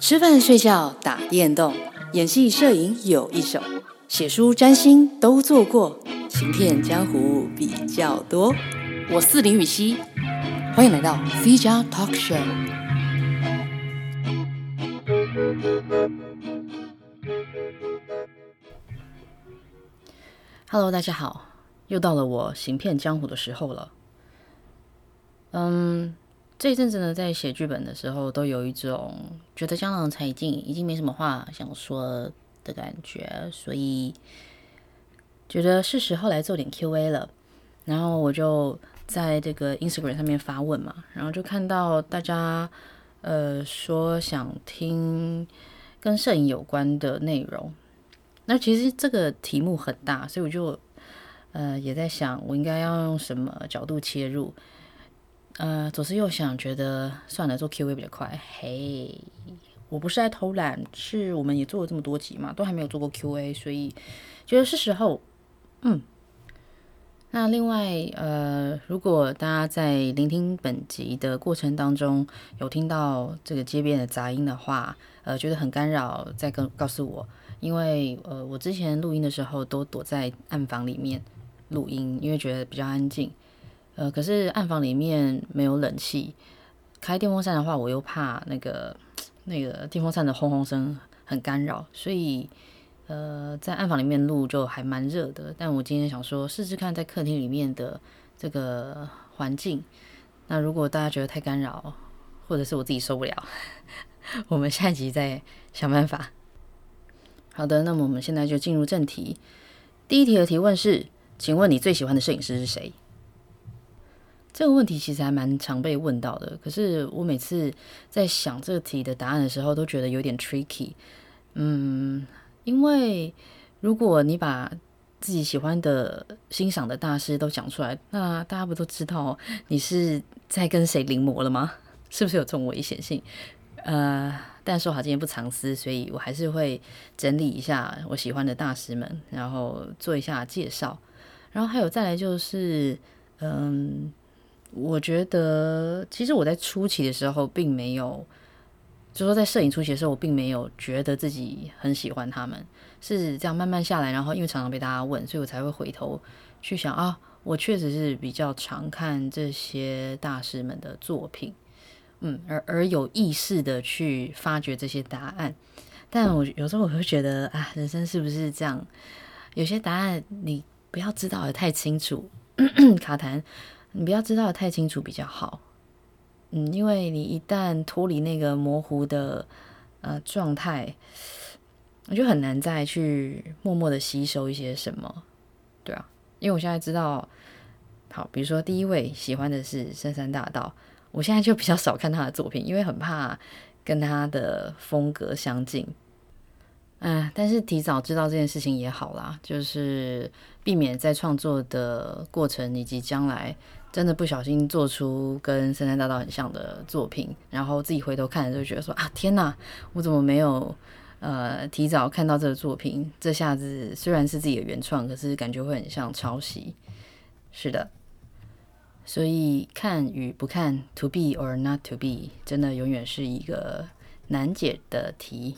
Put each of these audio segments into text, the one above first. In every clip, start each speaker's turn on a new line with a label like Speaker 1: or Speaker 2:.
Speaker 1: 吃饭、睡觉、打电动、演戏、摄影有一手，写书、占星都做过，行骗江湖比较多。我是林予晞，欢迎来到 C 加 Talk Show。Hello，大家好，又到了我行骗江湖的时候了。嗯。这一阵子呢，在写剧本的时候，都有一种觉得江郎才尽，已经没什么话想说的感觉，所以觉得是时候来做点 Q&A 了。然后我就在这个 Instagram 上面发问嘛，然后就看到大家呃说想听跟摄影有关的内容。那其实这个题目很大，所以我就呃也在想，我应该要用什么角度切入。呃，左思右想，觉得算了，做 Q&A 比较快。嘿，我不是在偷懒，是我们也做了这么多集嘛，都还没有做过 Q&A，所以觉得是时候。嗯，那另外，呃，如果大家在聆听本集的过程当中有听到这个街边的杂音的话，呃，觉得很干扰，再跟告诉我，因为呃，我之前录音的时候都躲在暗房里面录音，因为觉得比较安静。呃，可是暗房里面没有冷气，开电风扇的话，我又怕那个那个电风扇的轰轰声很干扰，所以呃，在暗房里面录就还蛮热的。但我今天想说，试试看在客厅里面的这个环境。那如果大家觉得太干扰，或者是我自己受不了，我们下一集再想办法。好的，那么我们现在就进入正题。第一题的提问是，请问你最喜欢的摄影师是谁？这个问题其实还蛮常被问到的，可是我每次在想这个题的答案的时候，都觉得有点 tricky。嗯，因为如果你把自己喜欢的、欣赏的大师都讲出来，那大家不都知道你是在跟谁临摹了吗？是不是有这种危险性？呃，但说好今天不藏私，所以我还是会整理一下我喜欢的大师们，然后做一下介绍。然后还有再来就是，嗯。我觉得，其实我在初期的时候，并没有，就说在摄影初期的时候，我并没有觉得自己很喜欢他们，是这样慢慢下来，然后因为常常被大家问，所以我才会回头去想啊，我确实是比较常看这些大师们的作品，嗯，而而有意识的去发掘这些答案。但我有时候我会觉得啊，人生是不是这样？有些答案你不要知道得太清楚，卡痰。你不要知道的太清楚比较好，嗯，因为你一旦脱离那个模糊的呃状态，我就很难再去默默的吸收一些什么，对啊，因为我现在知道，好，比如说第一位喜欢的是深山大道，我现在就比较少看他的作品，因为很怕跟他的风格相近。嗯，但是提早知道这件事情也好啦，就是避免在创作的过程以及将来真的不小心做出跟深山大道很像的作品，然后自己回头看就觉得说啊，天哪，我怎么没有呃提早看到这个作品？这下子虽然是自己的原创，可是感觉会很像抄袭。是的，所以看与不看，to be or not to be，真的永远是一个难解的题。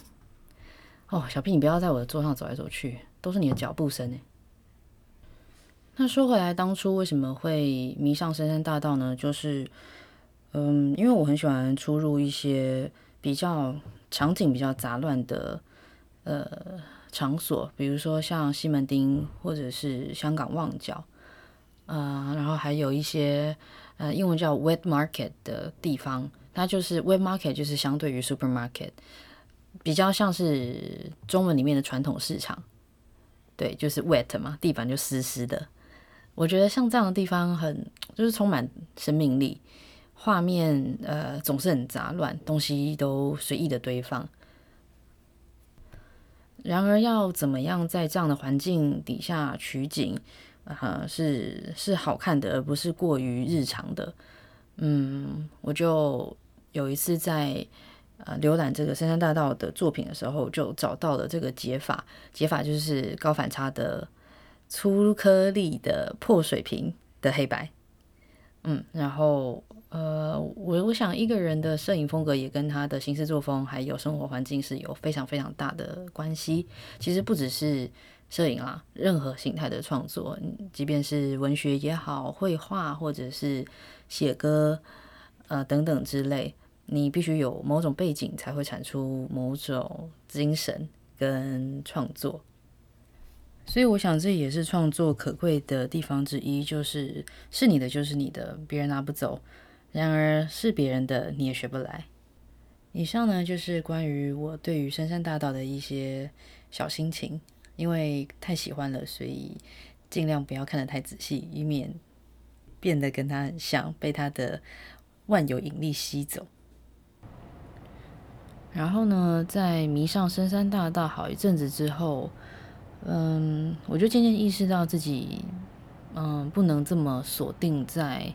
Speaker 1: 哦，小 P，你不要在我的桌上走来走去，都是你的脚步声诶。那说回来，当初为什么会迷上深山大道呢？就是，嗯，因为我很喜欢出入一些比较场景比较杂乱的呃场所，比如说像西门町或者是香港旺角，啊、呃，然后还有一些呃英文叫 wet market 的地方，它就是 wet market，就是相对于 supermarket。比较像是中文里面的传统市场，对，就是 wet 嘛，地板就湿湿的。我觉得像这样的地方很，就是充满生命力，画面呃总是很杂乱，东西都随意的堆放。然而要怎么样在这样的环境底下取景，呃，是是好看的，而不是过于日常的。嗯，我就有一次在。呃，浏览这个深山大道的作品的时候，就找到了这个解法。解法就是高反差的粗颗粒的破水平的黑白。嗯，然后呃，我我想一个人的摄影风格也跟他的行事作风还有生活环境是有非常非常大的关系。其实不只是摄影啦，任何形态的创作，即便是文学也好，绘画或者是写歌，呃等等之类，你必须有某种背景才会产出某种精神跟创作。所以我想这也是创作可贵的地方之一，就是是你的就是你的，别人拿不走。然而，是别人的你也学不来。以上呢，就是关于我对于深山大道的一些小心情。因为太喜欢了，所以尽量不要看得太仔细，以免变得跟他很像，被他的万有引力吸走。然后呢，在迷上深山大道好一阵子之后，嗯，我就渐渐意识到自己，嗯，不能这么锁定在。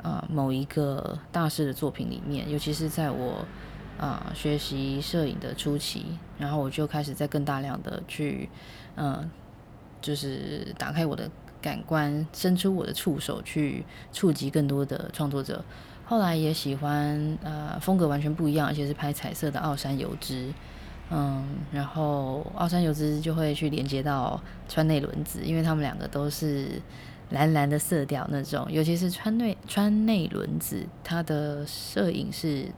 Speaker 1: 啊，某一个大师的作品里面，尤其是在我啊学习摄影的初期，然后我就开始在更大量的去，嗯、就是打开我的感官，伸出我的触手去触及更多的创作者。后来也喜欢啊，风格完全不一样，而且是拍彩色的奥山油脂，嗯，然后奥山由之就会去连接到川内伦子，因为他们两个都是。蓝蓝的色调那种，尤其是川内川内伦子，他的摄影是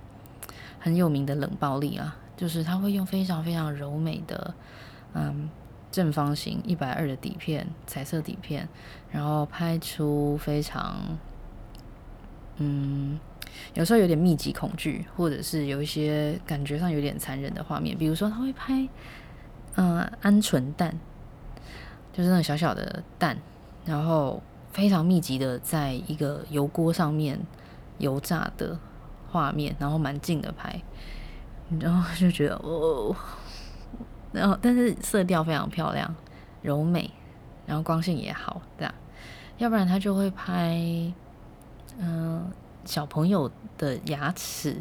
Speaker 1: 很有名的冷暴力啊，就是他会用非常非常柔美的，嗯，正方形一百二的底片，彩色底片，然后拍出非常，嗯，有时候有点密集恐惧，或者是有一些感觉上有点残忍的画面，比如说他会拍，嗯，鹌鹑蛋，就是那种小小的蛋。然后非常密集的在一个油锅上面油炸的画面，然后蛮近的拍，然后就觉得哦，然后但是色调非常漂亮，柔美，然后光线也好，这样，要不然他就会拍，嗯、小朋友的牙齿，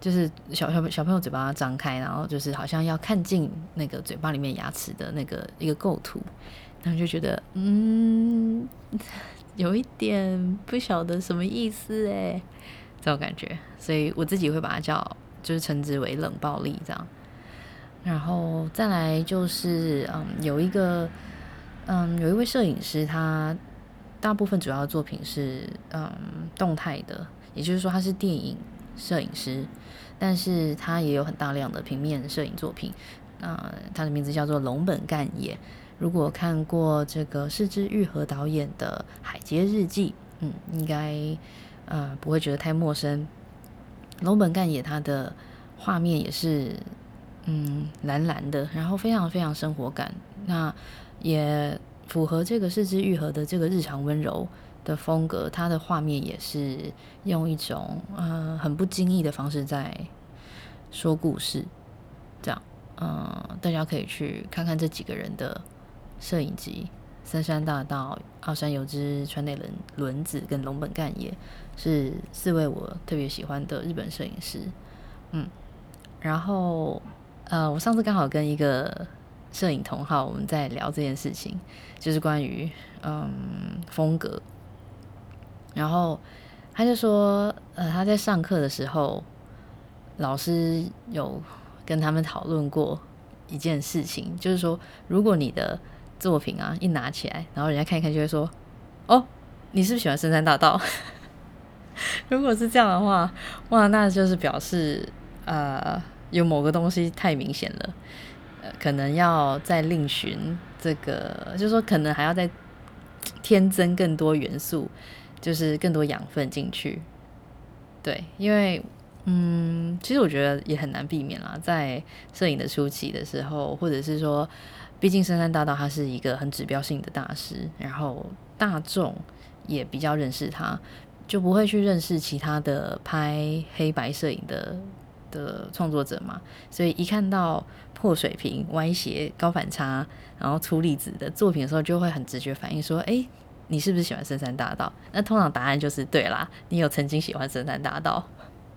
Speaker 1: 就是小小小朋友嘴巴张开，然后就是好像要看进那个嘴巴里面牙齿的那个一个构图。然后就觉得，嗯，有一点不晓得什么意思诶，这种感觉，所以我自己会把它叫，就是称之为冷暴力这样。然后再来就是，嗯，有一个，嗯，有一位摄影师，他大部分主要的作品是，嗯，动态的，也就是说他是电影摄影师，但是他也有很大量的平面摄影作品。嗯，他的名字叫做龙本干也。如果看过这个是枝裕和导演的《海街日记》，嗯，应该呃不会觉得太陌生。龙本干也他的画面也是嗯蓝蓝的，然后非常非常生活感，那也符合这个四肢愈合的这个日常温柔的风格。他的画面也是用一种嗯、呃、很不经意的方式在说故事，这样嗯、大家可以去看看这几个人的。摄影集，森山大道、奥山由之、川内伦伦子跟龙本干也是四位我特别喜欢的日本摄影师。嗯，然后呃，我上次刚好跟一个摄影同好我们在聊这件事情，就是关于嗯风格。然后他就说，呃，他在上课的时候，老师有跟他们讨论过一件事情，就是说，如果你的作品啊，一拿起来，然后人家看一看，就会说：“哦，你是不是喜欢深山大道？” 如果是这样的话，哇，那就是表示呃，有某个东西太明显了，可能要再另寻这个，就是说可能还要再添增更多元素，就是更多养分进去。对，因为嗯，其实我觉得也很难避免啦，在摄影的初期的时候，或者是说。毕竟深山大道他是一个很指标性的大师，然后大众也比较认识他，就不会去认识其他的拍黑白摄影的的创作者嘛。所以一看到破水平、歪斜、高反差，然后粗粒子的作品的时候，就会很直觉反应说：“哎，你是不是喜欢深山大道？”那通常答案就是对啦，你有曾经喜欢深山大道。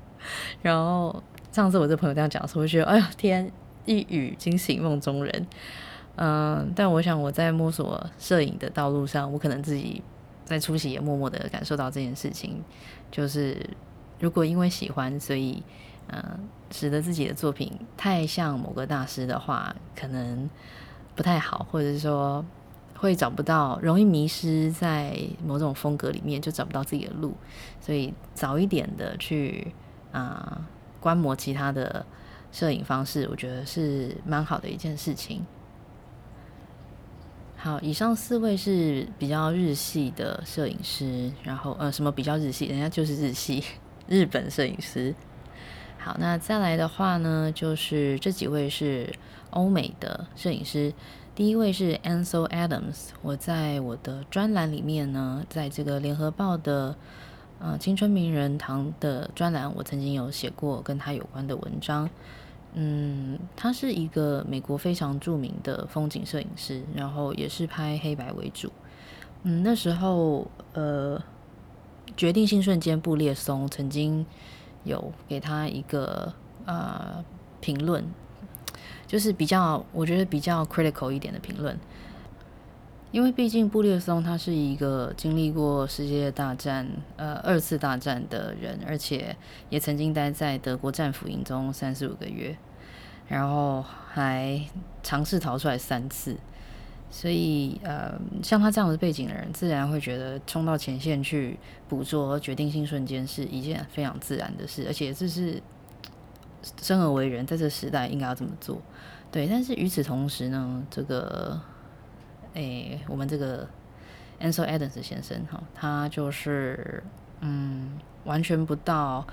Speaker 1: 然后上次我这朋友这样讲的时候，我觉得：“哎呀，天，一语惊醒梦中人。”嗯，但我想我在摸索摄影的道路上，我可能自己在初期也默默的感受到这件事情，就是如果因为喜欢，所以嗯、使得自己的作品太像某个大师的话，可能不太好，或者是说会找不到，容易迷失在某种风格里面，就找不到自己的路。所以早一点的去啊、观摩其他的摄影方式，我觉得是蛮好的一件事情。好，以上四位是比较日系的摄影师，然后呃，什么比较日系？人家就是日系日本摄影师。好，那再来的话呢，就是这几位是欧美的摄影师。第一位是 Ansel Adams，我在我的专栏里面呢，在这个联合报的呃青春名人堂的专栏，我曾经有写过跟他有关的文章。嗯，他是一个美国非常著名的风景摄影师，然后也是拍黑白为主。嗯，那时候呃，决定性瞬间布列松曾经有给他一个呃评论，就是比较我觉得比较 critical 一点的评论，因为毕竟布列松他是一个经历过世界大战呃二次大战的人，而且也曾经待在德国战俘营中三十五个月。然后还尝试逃出来三次，所以呃，像他这样的背景的人，自然会觉得冲到前线去捕捉决定性瞬间是一件非常自然的事，而且这是生而为人，在这时代应该要这么做。对，但是与此同时呢，这个诶，我们这个 Ansel Adams 先生哈，他就是嗯，完全不到。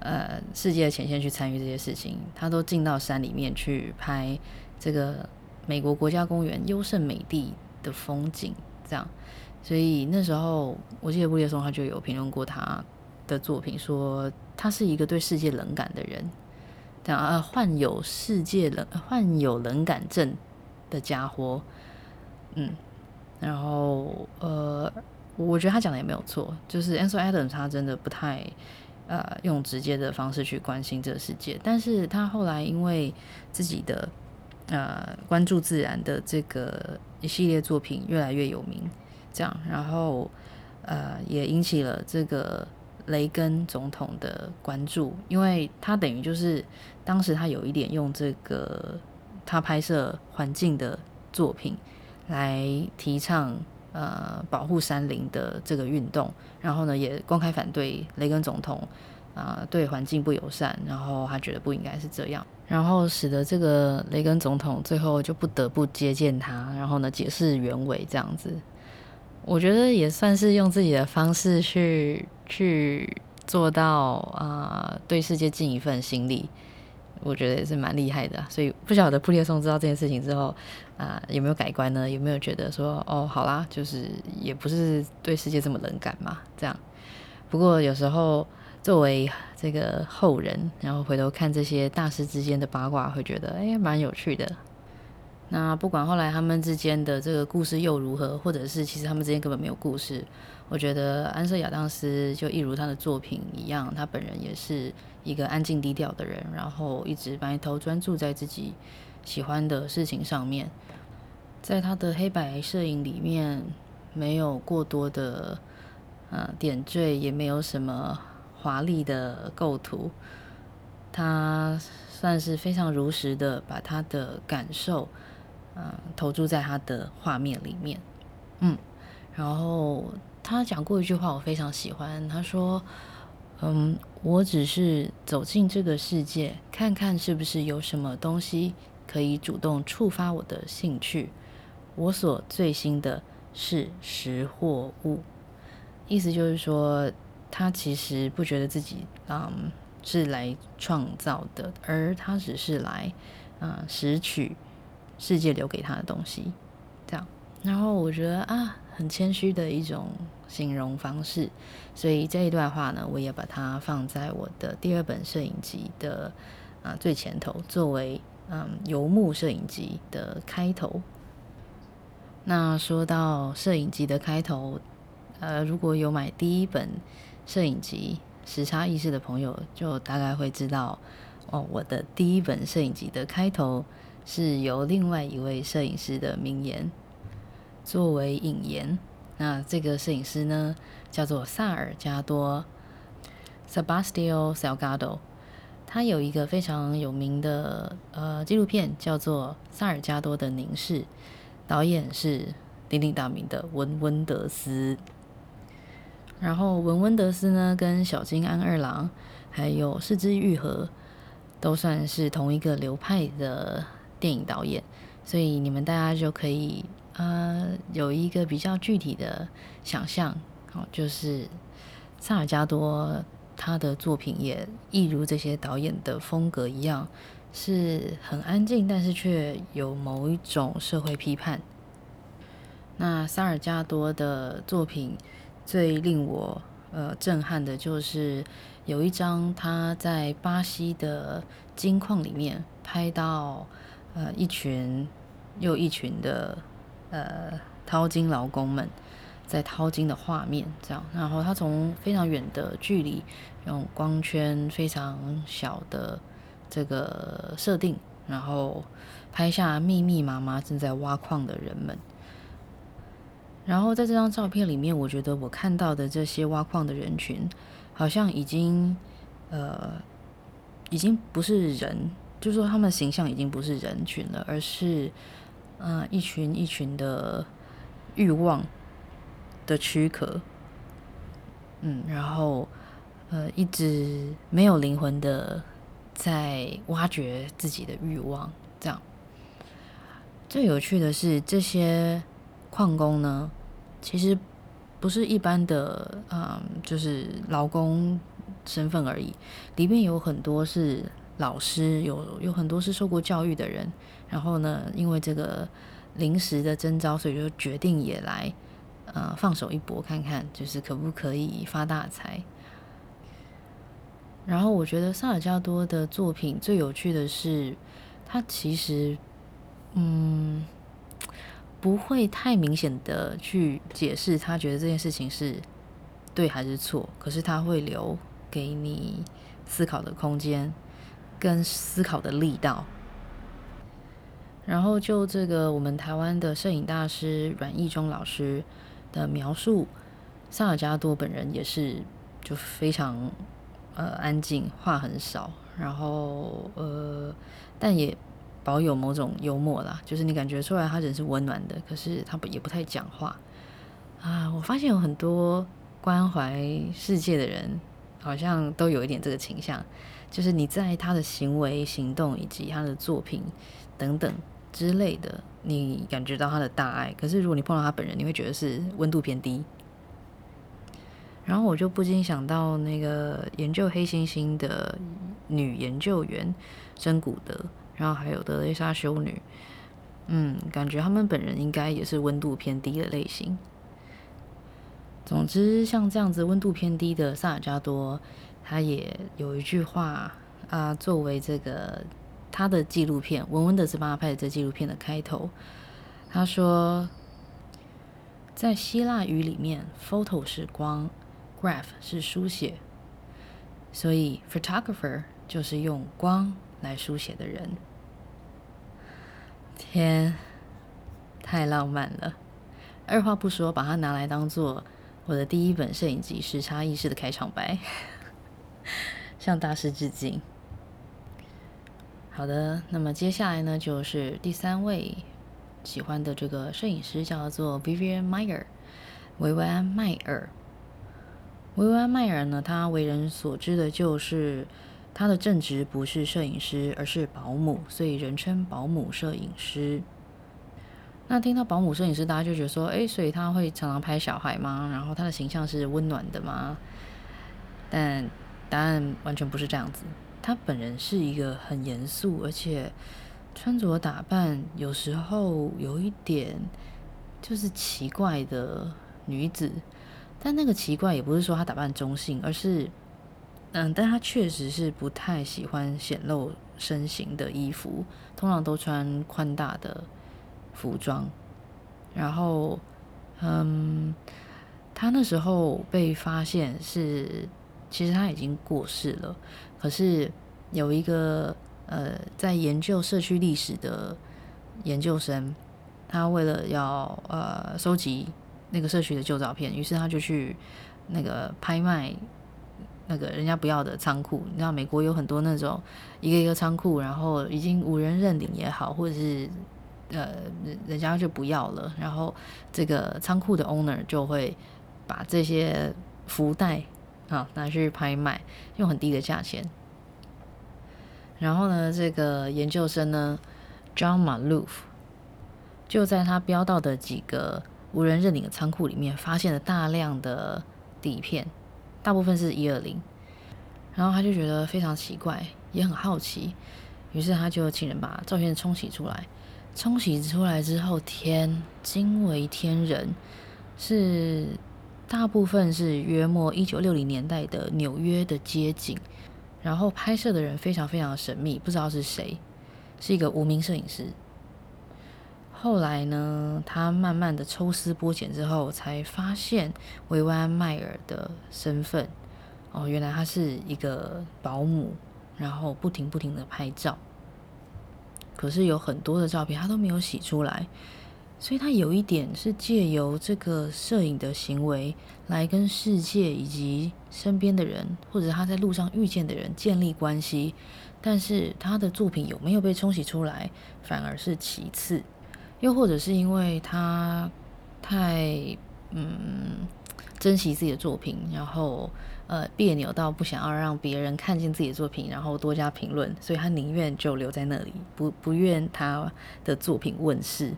Speaker 1: 呃，世界的前线去参与这些事情，他都进到山里面去拍这个美国国家公园优胜美地的风景，这样。所以那时候，我记得布列松他就有评论过他的作品，说他是一个对世界冷感的人，这样啊，患有世界冷患有冷感症的家伙。嗯，然后呃，我觉得他讲的也没有错，就是 Ansel Adams 他真的不太。呃，用直接的方式去关心这个世界，但是他后来因为自己的呃关注自然的这个一系列作品越来越有名，这样，然后呃也引起了这个雷根总统的关注，因为他等于就是当时他有一点用这个他拍摄环境的作品来提倡。呃，保护山林的这个运动，然后呢，也公开反对雷根总统啊、对环境不友善，然后他觉得不应该是这样，然后使得这个雷根总统最后就不得不接见他，然后呢，解释原委这样子。我觉得也算是用自己的方式去去做到啊、对世界尽一份心力。我觉得也是蛮厉害的，所以不晓得布列松知道这件事情之后啊，有没有改观呢？有没有觉得说哦，好啦，就是也不是对世界这么冷感嘛？这样。不过有时候作为这个后人，然后回头看这些大师之间的八卦，会觉得哎，蛮有趣的。那不管后来他们之间的这个故事又如何，或者是其实他们之间根本没有故事，我觉得安瑟亚当斯就一如他的作品一样，他本人也是一个安静低调的人，然后一直埋头专注在自己喜欢的事情上面。在他的黑白摄影里面，没有过多的呃点缀，也没有什么华丽的构图，他算是非常如实的把他的感受。嗯，投注在他的画面里面，嗯，然后他讲过一句话，我非常喜欢。他说：“嗯，我只是走进这个世界，看看是不是有什么东西可以主动触发我的兴趣。我所最新的是识货物。”意思就是说，他其实不觉得自己嗯是来创造的，而他只是来嗯拾取。世界留给他的东西，这样，然后我觉得啊，很谦虚的一种形容方式，所以这一段话呢，我也把它放在我的第二本摄影集的啊最前头，作为嗯游牧摄影集的开头。那说到摄影集的开头，呃，如果有买第一本摄影集《时差意识》的朋友，就大概会知道哦，我的第一本摄影集的开头。是由另外一位摄影师的名言作为引言，那这个摄影师呢，叫做萨尔加多 （Sebastio Salgado）。他有一个非常有名的呃纪录片，叫做《萨尔加多的凝视》，导演是鼎鼎大名的文温德斯。然后文温德斯呢，跟小金安二郎还有是枝裕和都算是同一个流派的电影导演，所以你们大家就可以呃有一个比较具体的想象，好，就是萨尔加多他的作品也一如这些导演的风格一样，是很安静，但是却有某一种社会批判。那萨尔加多的作品。最令我呃震撼的就是有一张他在巴西的金矿里面拍到呃一群又一群的呃淘金劳工们在淘金的画面，这样，然后他从非常远的距离用光圈非常小的这个设定，然后拍下密密麻麻正在挖矿的人们。然后在这张照片里面，我觉得我看到的这些挖矿的人群，好像已经，呃，已经不是人，就是说他们的形象已经不是人群了，而是，嗯、呃，一群一群的欲望的躯壳，嗯，然后，呃，一直没有灵魂的在挖掘自己的欲望，这样。最有趣的是这些。矿工呢，其实不是一般的，嗯，就是劳工身份而已。里面有很多是老师，有有很多是受过教育的人。然后呢，因为这个临时的征招，所以就决定也来，呃，放手一搏，看看就是可不可以发大财。然后我觉得萨尔加多的作品最有趣的是，他其实，嗯。不会太明显的去解释他觉得这件事情是对还是错，可是他会留给你思考的空间跟思考的力道。然后就这个我们台湾的摄影大师阮义忠老师的描述，萨尔加多本人也是就非常呃安静，话很少，然后呃但也。保有某种幽默啦，就是你感觉出来他人是温暖的，可是他不也不太讲话啊。我发现有很多关怀世界的人，好像都有一点这个倾向，就是你在他的行为、行动以及他的作品等等之类的，你感觉到他的大爱。可是如果你碰到他本人，你会觉得是温度偏低。然后我就不禁想到那个研究黑猩猩的女研究员珍古德。然后还有德蕾莎修女，嗯，感觉他们本人应该也是温度偏低的类型。总之，像这样子温度偏低的萨尔加多，他也有一句话啊，作为这个他的纪录片《文文的斯帮他拍的这纪录片的开头，他说，在希腊语里面，photo 是光，graph 是书写，所以 photographer 就是用光来书写的人。天，太浪漫了！二话不说，把它拿来当做我的第一本摄影集《时差意识》的开场白，向大师致敬。好的，那么接下来呢，就是第三位喜欢的这个摄影师，叫做 Vivian Maier，维维安·迈尔。维维安·迈尔呢，他为人所知的就是。他的正职不是摄影师，而是保姆，所以人称保姆摄影师。那听到保姆摄影师，大家就觉得说，诶，所以他会常常拍小孩吗？然后他的形象是温暖的吗？但答案完全不是这样子。他本人是一个很严肃，而且穿着打扮有时候有一点就是奇怪的女子。但那个奇怪也不是说她打扮中性，而是。嗯，但他确实是不太喜欢显露身形的衣服，通常都穿宽大的服装。然后，嗯，他那时候被发现是，其实他已经过世了。可是有一个呃，在研究社区历史的研究生，他为了要呃收集那个社区的旧照片，于是他就去那个拍卖那个人家不要的仓库。你知道美国有很多那种一个一个仓库，然后已经无人认领也好，或者是呃人家就不要了，然后这个仓库的 owner 就会把这些福袋啊拿去拍卖，用很低的价钱。然后呢，这个研究生呢，John Maloof，就在他标到的几个无人认领的仓库里面，发现了大量的底片，大部分是一二零。然后他就觉得非常奇怪，也很好奇，于是他就请人把照片冲洗出来。冲洗出来之后，天，惊为天人，是大部分是约莫一九六零年代的纽约的街景。然后拍摄的人非常非常神秘，不知道是谁，是一个无名摄影师。后来呢，他慢慢的抽丝剥茧之后，才发现维安迈尔的身份。哦，原来他是一个保姆，然后不停不停的拍照。可是有很多的照片他都没有洗出来。所以他有一点是借由这个摄影的行为来跟世界以及身边的人，或者他在路上遇见的人建立关系。但是他的作品有没有被冲洗出来，反而是其次。又或者是因为他太嗯珍惜自己的作品，然后呃别扭到不想要让别人看见自己的作品，然后多加评论，所以他宁愿就留在那里，不不愿他的作品问世。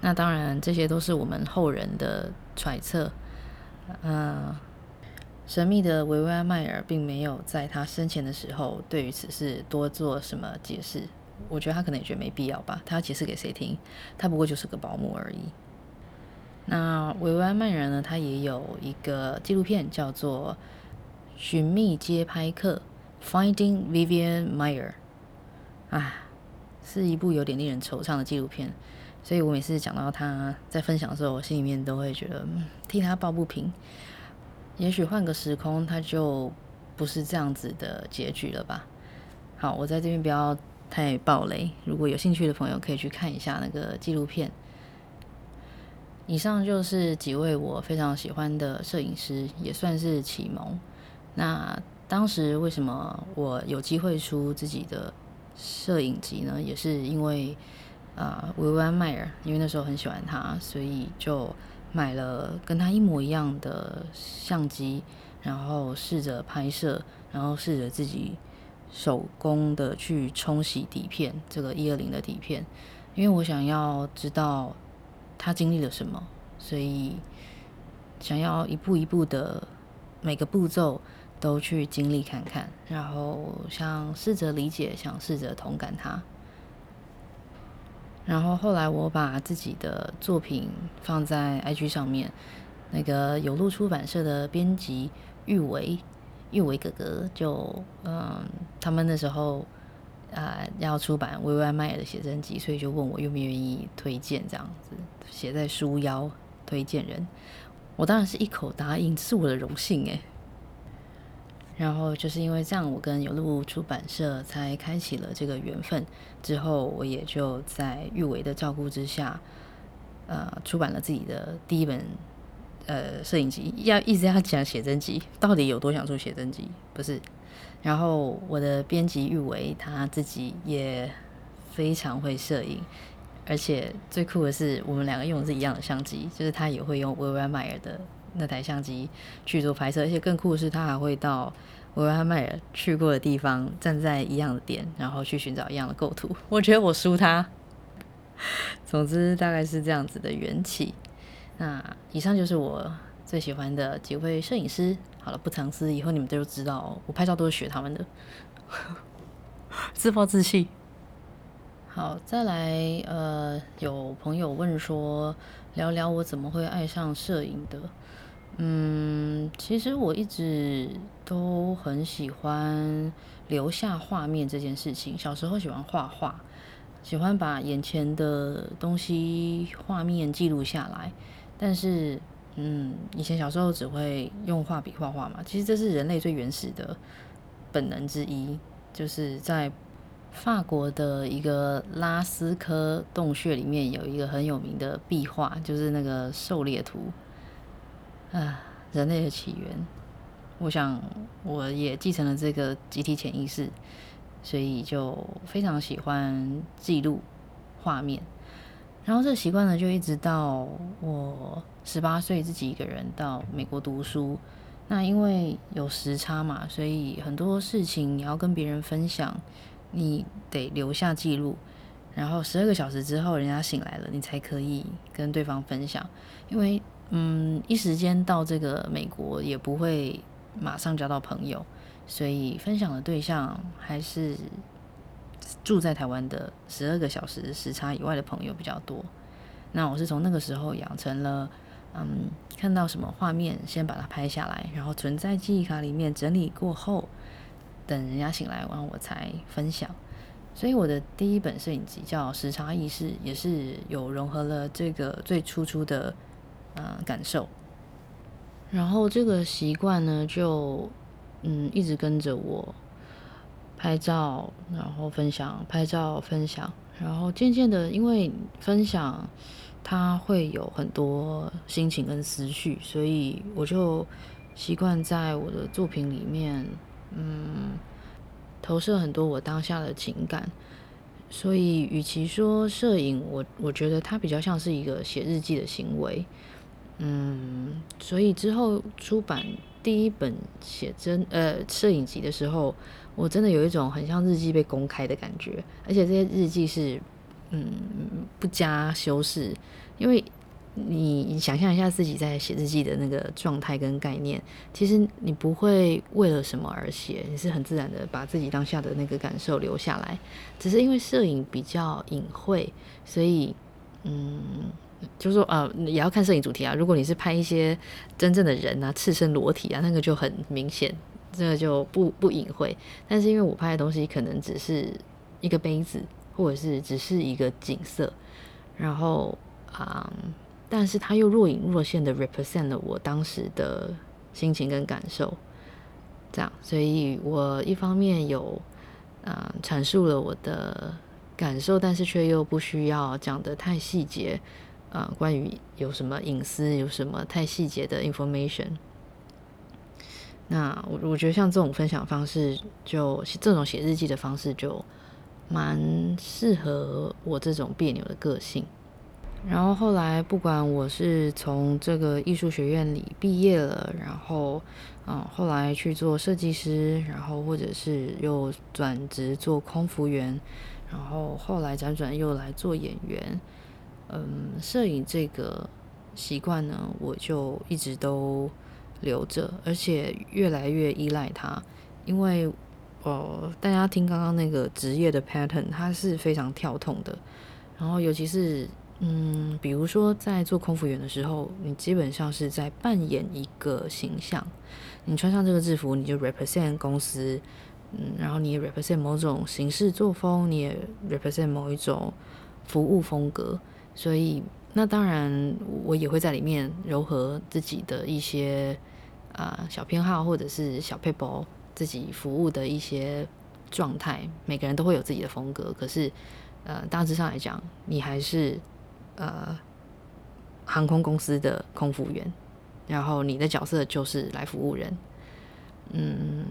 Speaker 1: 那当然，这些都是我们后人的揣测。嗯，神秘的维维安迈尔并没有在他生前的时候对于此事多做什么解释。我觉得他可能也觉得没必要吧。他要解释给谁听？他不过就是个保姆而已。那维维安迈人呢？他也有一个纪录片叫做《寻觅街拍客》（Finding Vivian Maier）。啊，是一部有点令人惆怅的纪录片。所以我每次讲到他在分享的时候，我心里面都会觉得，替他抱不平。也许换个时空，他就不是这样子的结局了吧？好，我在这边不要太暴雷。如果有兴趣的朋友，可以去看一下那个纪录片。以上就是几位我非常喜欢的摄影师，也算是启蒙。那当时为什么我有机会出自己的摄影集呢？也是因为。啊，维维安迈尔，因为那时候很喜欢他，所以就买了跟他一模一样的相机，然后试着拍摄，然后试着自己手工的去冲洗底片，这个一二零的底片，因为我想要知道他经历了什么，所以想要一步一步的每个步骤都去经历看看，然后想试着理解，想试着同感他。然后后来我把自己的作品放在 IG 上面，那个有路出版社的编辑玉维，玉维哥哥就嗯，他们那时候啊、要出版维维安迈尔的写真集，所以就问我愿不愿意推荐这样子，写在书腰推荐人，我当然是一口答应，是我的荣幸诶。然后就是因为这样，我跟有路出版社才开启了这个缘分。之后我也就在玉维的照顾之下，呃，出版了自己的第一本呃摄影机。要一直要讲写真集，到底有多想出写真集？不是。然后我的编辑玉维他自己也非常会摄影，而且最酷的是，我们两个用的是一样的相机，就是他也会用维维迈尔的。那台相机去做拍摄，而且更酷的是，他还会到维维迈尔去过的地方，站在一样的点，然后去寻找一样的构图。我觉得我输他。总之，大概是这样子的缘起。那以上就是我最喜欢的几位摄影师。好了，不藏私，以后你们都知道，我拍照都是学他们的，自暴自弃。好，再来，呃，有朋友问说，聊聊我怎么会爱上摄影的。嗯，其实我一直都很喜欢留下画面这件事情。小时候喜欢画画，喜欢把眼前的东西画面记录下来。但是，嗯，以前小时候只会用画笔画画嘛。其实这是人类最原始的本能之一，就是在法国的一个拉斯科洞穴里面有一个很有名的壁画，就是那个狩猎图啊，人类的起源。我想我也继承了这个集体潜意识，所以就非常喜欢记录画面。然后这个习惯呢，就一直到我十八岁自己一个人到美国读书。那因为有时差嘛，所以很多事情你要跟别人分享，你得留下记录。然后十二个小时之后，人家醒来了，你才可以跟对方分享。因为嗯，一时间到这个美国也不会马上交到朋友，所以分享的对象还是住在台湾的十二个小时时差以外的朋友比较多。那我是从那个时候养成了。嗯，看到什么画面，先把它拍下来，然后存在记忆卡里面，整理过后，等人家醒来，然后我才分享。所以我的第一本摄影集叫《时差意识》，也是有融合了这个最初初的呃感受。然后这个习惯呢，就嗯一直跟着我拍照，然后分享，拍照分享，然后渐渐的，因为分享。他会有很多心情跟思绪，所以我就习惯在我的作品里面，嗯，投射很多我当下的情感。所以，与其说摄影，我我觉得它比较像是一个写日记的行为。嗯，所以之后出版第一本写真呃摄影集的时候，我真的有一种很像日记被公开的感觉，而且这些日记是。嗯，不加修饰，因为你想象一下自己在写日记的那个状态跟概念，其实你不会为了什么而写，你是很自然的把自己当下的那个感受留下来。只是因为摄影比较隐晦，所以嗯，就是说呃，也要看摄影主题啊。如果你是拍一些真正的人啊，赤身裸体啊，那个就很明显，这个就不不隐晦。但是因为我拍的东西可能只是一个杯子。或者是只是一个景色，然后啊、嗯，但是它又若隐若现的 represent 了我当时的心情跟感受，这样，所以我一方面有、嗯、阐述了我的感受，但是却又不需要讲得太细节啊、嗯，关于有什么隐私，有什么太细节的 information。那我我觉得像这种分享方式就，这种写日记的方式就。蛮适合我这种别扭的个性，然后后来不管我是从这个艺术学院里毕业了，然后嗯，后来去做设计师，然后或者是又转职做空服员，然后后来辗转又来做演员，嗯，摄影这个习惯呢，我就一直都留着，而且越来越依赖它，因为。哦，大家听刚刚那个职业的 pattern，它是非常跳痛的。然后，尤其是嗯，比如说在做空服员的时候，你基本上是在扮演一个形象。你穿上这个制服，你就 represent 公司，嗯，然后你也 represent 某种行事作风，你也 represent 某一种服务风格。所以，那当然我也会在里面糅合自己的一些啊、呃、小偏好，或者是小撇步。自己服务的一些状态，每个人都会有自己的风格。可是，呃，大致上来讲，你还是呃航空公司的空服员，然后你的角色就是来服务人。嗯，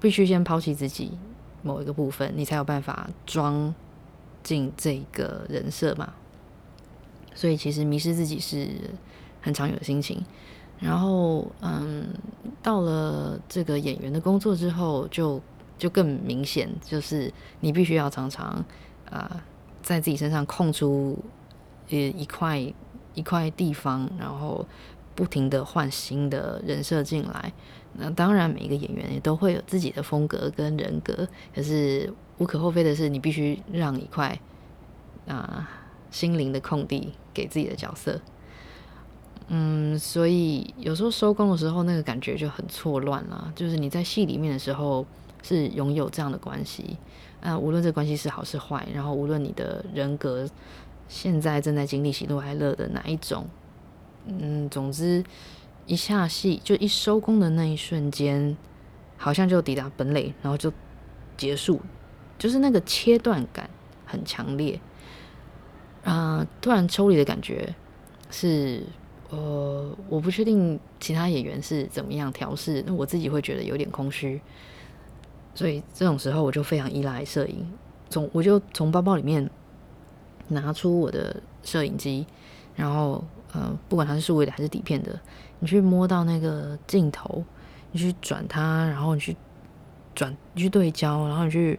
Speaker 1: 必须先抛弃自己某一个部分，你才有办法装进这个人设嘛。所以，其实迷失自己是很常有的心情。然后，嗯，到了这个演员的工作之后就，就更明显，就是你必须要常常啊、在自己身上空出呃一块一块地方，然后不停的换新的人设进来。那当然，每一个演员也都会有自己的风格跟人格，可是无可厚非的是，你必须让一块啊、心灵的空地给自己的角色。嗯，所以有时候收工的时候，那个感觉就很错乱了。就是你在戏里面的时候是拥有这样的关系，啊，无论这关系是好是坏，然后无论你的人格现在正在经历喜怒哀乐的哪一种，嗯，总之一下戏就一收工的那一瞬间，好像就抵达本垒，然后就结束，
Speaker 2: 就是那个切断感很强烈，啊、突然抽离的感觉是，呃，我不确定其他演员是怎么样调试，那我自己会觉得有点空虚，所以这种时候我就非常依赖摄影，从我就从包包里面拿出我的摄影机，然后呃，不管它是数位的还是底片的，你去摸到那个镜头，你去转它，然后你去转，你去对焦，然后你去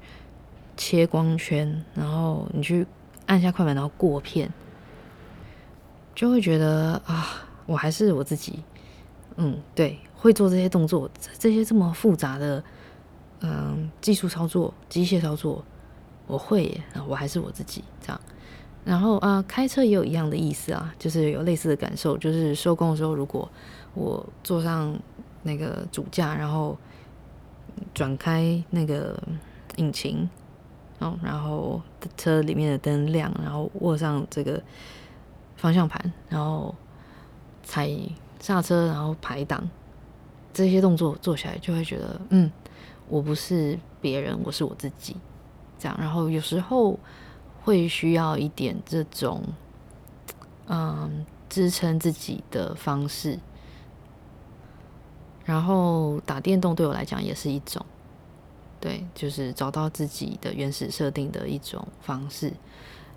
Speaker 2: 切光圈，然后你去按下快门，然后过片。就会觉得啊，我还是我自己，嗯，对，会做这些动作，这些这么复杂的，嗯，技术操作、机械操作，我会，我还是我自己这样。然后啊，开车也有一样的意思啊，就是有类似的感受，就是收工的时候，如果我坐上那个主驾，然后转开那个引擎，然后车里面的灯亮，然后握上这个。方向盘，然后踩刹车，然后排档，这些动作做起来就会觉得，嗯，我不是别人，我是我自己，这样。然后有时候会需要一点这种，嗯，支撑自己的方式。然后打电动对我来讲也是一种，对，就是找到自己的原始设定的一种方式。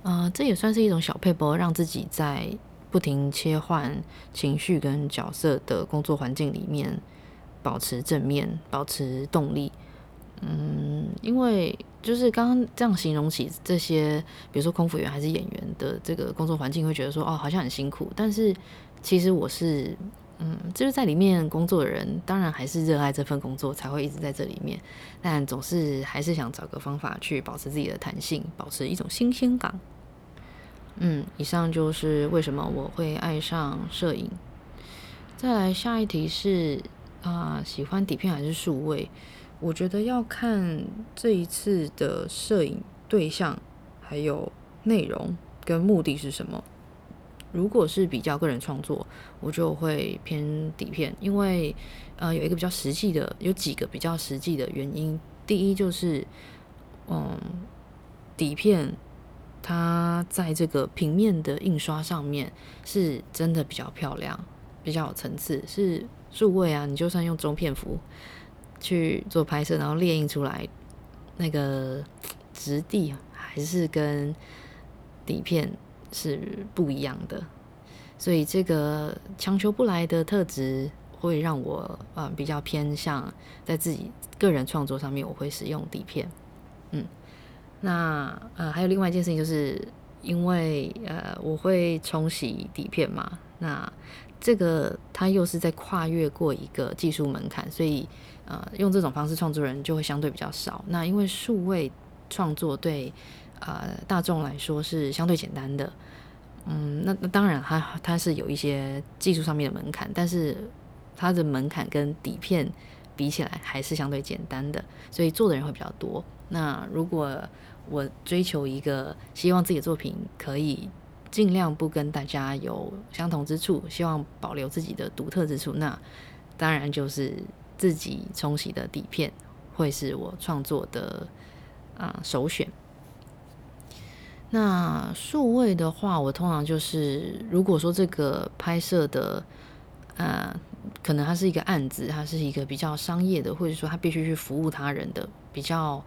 Speaker 2: 呃，这也算是一种小撇步，让自己在不停切换情绪跟角色的工作环境里面保持正面，保持动力。嗯，因为就是刚刚这样形容起这些，比如说空服员还是演员的这个工作环境，会觉得说哦，好像很辛苦。但是其实我是，嗯，就是在里面工作的人，当然还是热爱这份工作，才会一直在这里面。但总是还是想找个方法去保持自己的弹性，保持一种新鲜感。嗯，以上就是为什么我会爱上摄影。再来下一题是啊、喜欢底片还是数位？我觉得要看这一次的摄影对象，还有内容跟目的是什么。如果是比较个人创作，我就会偏底片，因为呃有一个比较实际的，有几个比较实际的原因。第一就是嗯，底片。它在这个平面的印刷上面是真的比较漂亮，比较有层次。是数位啊，你就算用中片幅去做拍摄，然后列印出来，那个质地还是跟底片是不一样的。所以这个强求不来的特质会让我啊比较偏向在自己个人创作上面，我会使用底片，嗯。那呃，还有另外一件事情，就是因为呃，我会冲洗底片嘛，那这个它又是在跨越过一个技术门槛，所以呃，用这种方式创作人就会相对比较少。那因为数位创作对呃大众来说是相对简单的，嗯，那那当然它它是有一些技术上面的门槛，但是它的门槛跟底片比起来还是相对简单的，所以做的人会比较多。那如果我追求一个希望自己的作品可以尽量不跟大家有相同之处，希望保留自己的独特之处，那当然就是自己冲洗的底片会是我创作的啊、首选。那数位的话，我通常就是如果说这个拍摄的呃，可能它是一个案子，它是一个比较商业的，或者说它必须去服务他人的比较。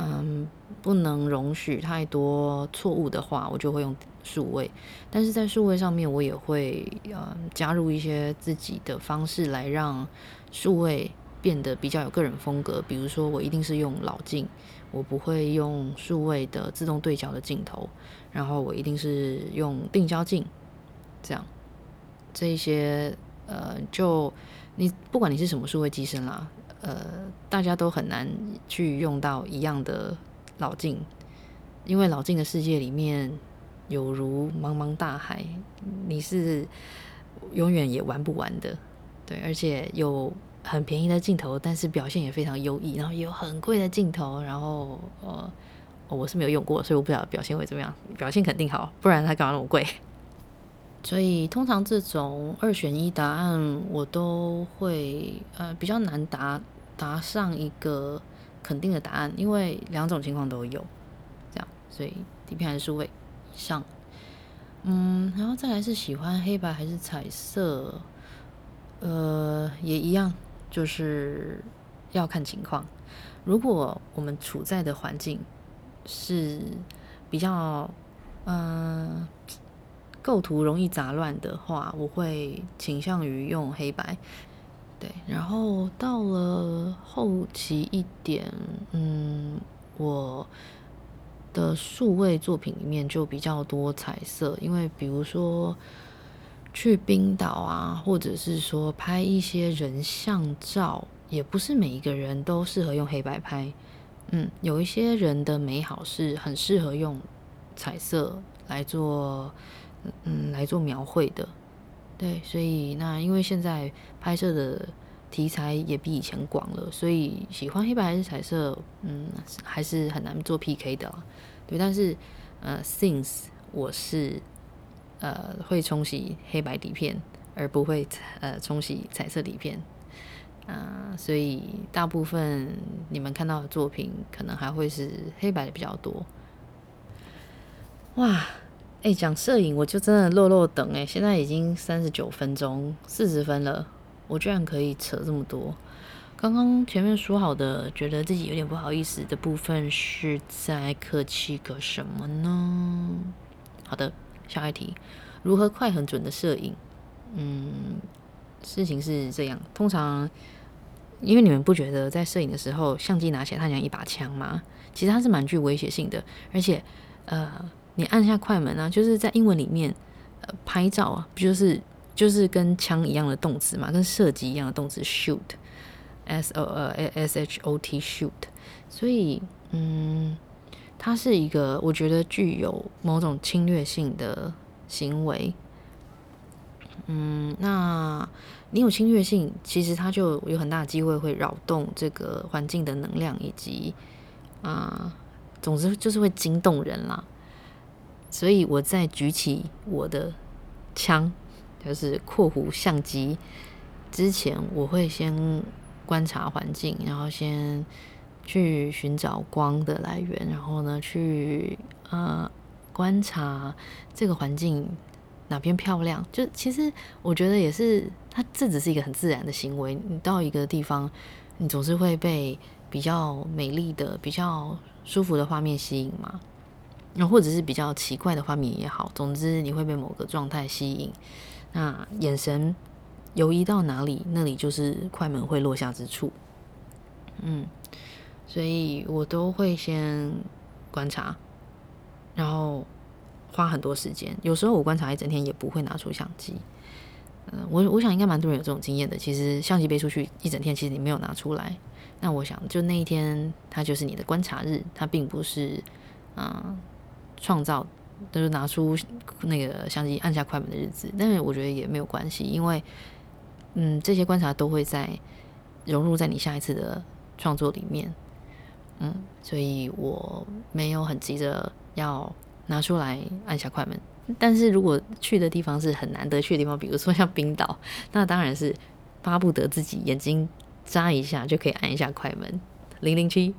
Speaker 2: 嗯，不能容许太多错误的话，我就会用数位。但是在数位上面，我也会呃加入一些自己的方式来让数位变得比较有个人风格。比如说，我一定是用老镜，我不会用数位的自动对焦的镜头，然后我一定是用定焦镜，这样这一些呃，就你不管你是什么数位机身啦。呃，大家都很难去用到一样的老镜，因为老镜的世界里面有如茫茫大海，你是永远也玩不完的。对，而且有很便宜的镜头，但是表现也非常优异，然后也有很贵的镜头，然后呃，我是没有用过，所以我不晓得表现会怎么样。表现肯定好，不然它干嘛那么贵？所以通常这种二选一答案，我都会呃比较难答答上一个肯定的答案，因为两种情况都有，这样，所以底片还是数位上。嗯，然后再来是喜欢黑白还是彩色，呃，也一样，就是要看情况。如果我们处在的环境是比较，嗯、构图容易杂乱的话，我会倾向于用黑白。对，然后到了后期一点，嗯，我的数位作品里面就比较多彩色，因为比如说去冰岛啊，或者是说拍一些人像照，也不是每一个人都适合用黑白拍，嗯，有一些人的美好是很适合用彩色来做，嗯，来做描绘的，对，所以那因为现在拍摄的题材也比以前广了，所以喜欢黑白还是彩色，嗯，还是很难做 PK 的。对，但是呃，since 我是呃会冲洗黑白底片，而不会呃冲洗彩色底片，啊、呃，所以大部分你们看到的作品可能还会是黑白的比较多。哇，哎，讲摄影我就真的落落等哎，现在已经三十九分钟，四十分了。我居然可以扯这么多！刚刚前面说好的，觉得自己有点不好意思的部分，是在客气个什么呢？好的，下一题，如何快很准的摄影？嗯，事情是这样，通常因为你们不觉得在摄影的时候，相机拿起来它像一把枪吗？其实它是蛮具威胁性的，而且呃，你按下快门啊，就是在英文里面，呃，拍照啊，不就是？就是跟枪一样的动词嘛，跟射击一样的动词，shoot，s o 呃 s h o t shoot，所以嗯，它是一个我觉得具有某种侵略性的行为。嗯，那你有侵略性，其实它就有很大的机会会扰动这个环境的能量，以及啊、总之就是会惊动人啦。所以我在举起我的枪。就是括弧相机之前，我会先观察环境，然后先去寻找光的来源，然后呢，去呃观察这个环境哪边漂亮。就其实我觉得也是，它这只是一个很自然的行为。你到一个地方，你总是会被比较美丽的、比较舒服的画面吸引嘛，然后或者是比较奇怪的画面也好，总之你会被某个状态吸引。那眼神游移到哪里，那里就是快门会落下之处。嗯，所以我都会先观察，然后花很多时间。有时候我观察一整天也不会拿出相机。嗯，我我想应该蛮多人有这种经验的。其实相机背出去一整天，其实你没有拿出来。那我想就那一天，它就是你的观察日，它并不是嗯创造。就是拿出那个相机按下快门的日子，但是我觉得也没有关系，因为嗯，这些观察都会在融入在你下一次的创作里面，嗯，所以我没有很急着要拿出来按下快门。但是如果去的地方是很难得去的地方，比如说像冰岛，那当然是巴不得自己眼睛眨一下就可以按一下快门。零零七。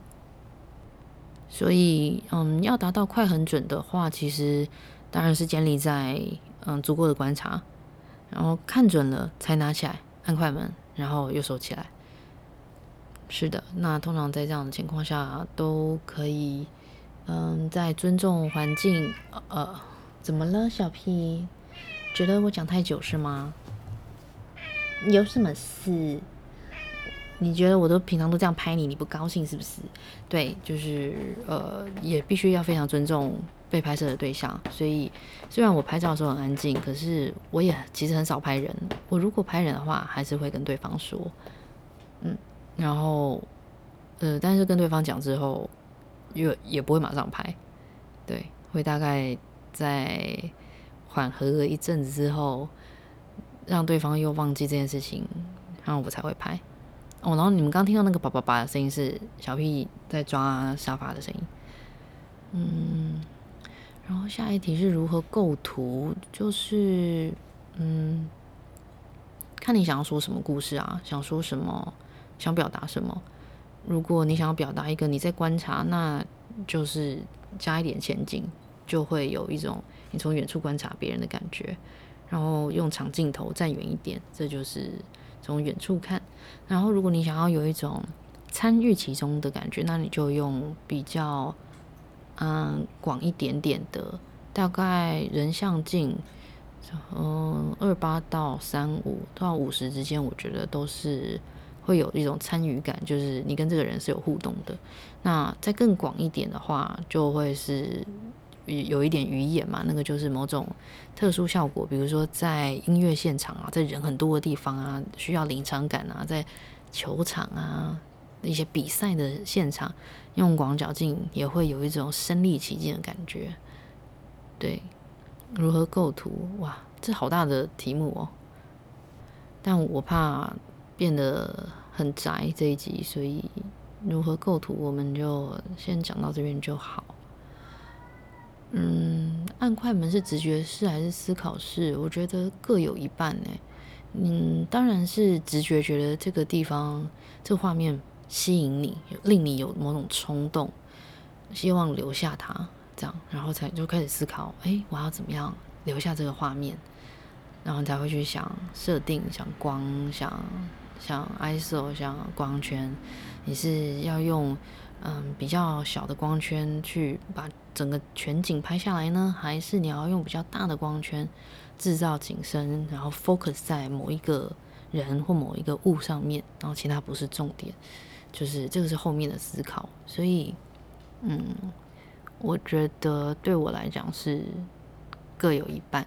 Speaker 2: 所以，嗯，要达到快很准的话，其实当然是建立在嗯足够的观察，然后看准了才拿起来按快门，然后又收起来。是的，那通常在这样的情况下都可以，嗯，在尊重环境。呃，怎么了，小屁？觉得我讲太久是吗？有什么事？你觉得我都平常都这样拍你，你不高兴是不是？对，就是呃，也必须要非常尊重被拍摄的对象。所以虽然我拍照的时候很安静，可是我也其实很少拍人。我如果拍人的话，还是会跟对方说，然后呃，但是跟对方讲之后，又也不会马上拍，对，会大概在缓和了一阵子之后，让对方又忘记这件事情，然后我才会拍。哦，然后你们刚听到那个叭叭叭的声音是小屁在抓沙发的声音。嗯，然后下一题是如何构图，就是嗯，看你想要说什么故事啊，想说什么，想表达什么。如果你想要表达一个你在观察，那就是加一点前景，就会有一种你从远处观察别人的感觉。然后用长镜头站远一点，这就是从远处看。然后如果你想要有一种参与其中的感觉，那你就用比较嗯广一点点的，大概人像镜，嗯二八到三五到五十之间，我觉得都是会有一种参与感，就是你跟这个人是有互动的。那再更广一点的话，就会是。有一点鱼眼嘛，那个就是某种特殊效果，比如说在音乐现场啊，在人很多的地方啊，需要临场感啊，在球场啊，一些比赛的现场，用广角镜也会有一种身临其境的感觉。对，如何构图？哇，这好大的题目哦！但我怕变得很宅这一集，所以如何构图，我们就先讲到这边就好。嗯，按快门是直觉式还是思考式？我觉得各有一半呢。嗯，当然是直觉，觉得这个地方这个画面吸引你，令你有某种冲动，希望留下它，这样，然后才就开始思考，哎，我要怎么样留下这个画面，然后才会去想设定、想光、想像 ISO、像光圈，你是要用。嗯，比较小的光圈去把整个全景拍下来呢，还是你要用比较大的光圈制造景深，然后 focus 在某一个人或某一个物上面，然后其他不是重点，就是这个是后面的思考。所以，嗯，我觉得对我来讲是各有一半。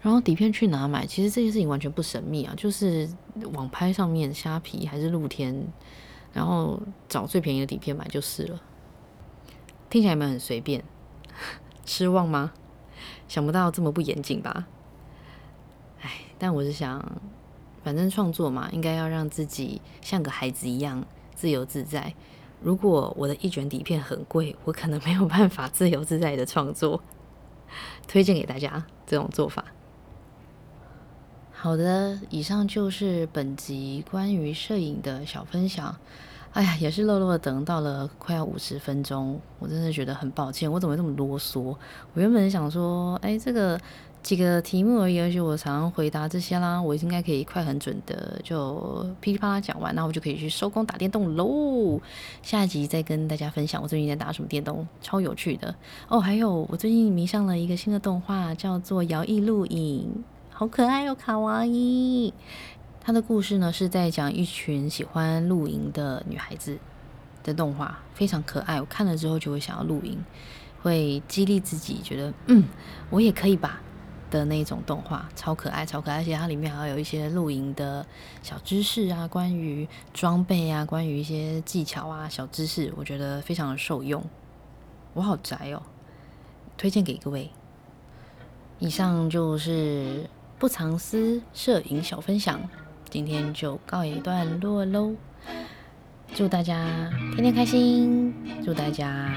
Speaker 2: 然后底片去哪买？其实这件事情完全不神秘啊，就是网拍上面虾皮还是露天。然后找最便宜的底片买就是了。听起来有没有很随便？失望吗？想不到这么不严谨吧？哎，但我是想，反正创作嘛，应该要让自己像个孩子一样自由自在。如果我的一卷底片很贵，我可能没有办法自由自在的创作。推荐给大家这种做法。好的，以上就是本集关于摄影的小分享。哎呀，也是落落等到了快要五十分钟，我真的觉得很抱歉，我怎么这么啰嗦？我原本想说，哎，这个几个题目而已，而且我常常回答这些啦，我应该可以快很准的就噼里啪啦讲完，那我就可以去收工打电动喽。下一集再跟大家分享我最近在打什么电动，超有趣的哦。还有，我最近迷上了一个新的动画，叫做《摇曳录影》。好可爱哦，卡哇伊！他的故事呢，是在讲一群喜欢露营的女孩子的动画，非常可爱。我看了之后就会想要露营，会激励自己，觉得嗯，我也可以吧的那种动画，超可爱，超可爱。而且它里面还有一些露营的小知识啊，关于装备啊，关于一些技巧啊，小知识，我觉得非常的受用。我好宅哦，推荐给各位。以上就是。不藏私摄影小分享，今天就告一段落喽。祝大家天天开心，祝大家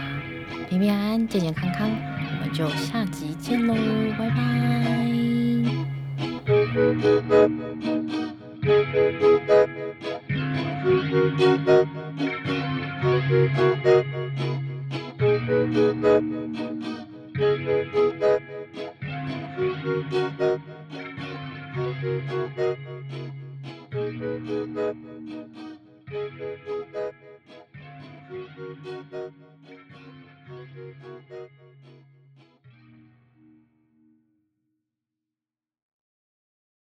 Speaker 2: 平平安安、健健康康。我们就下集见喽，拜拜。Thank you.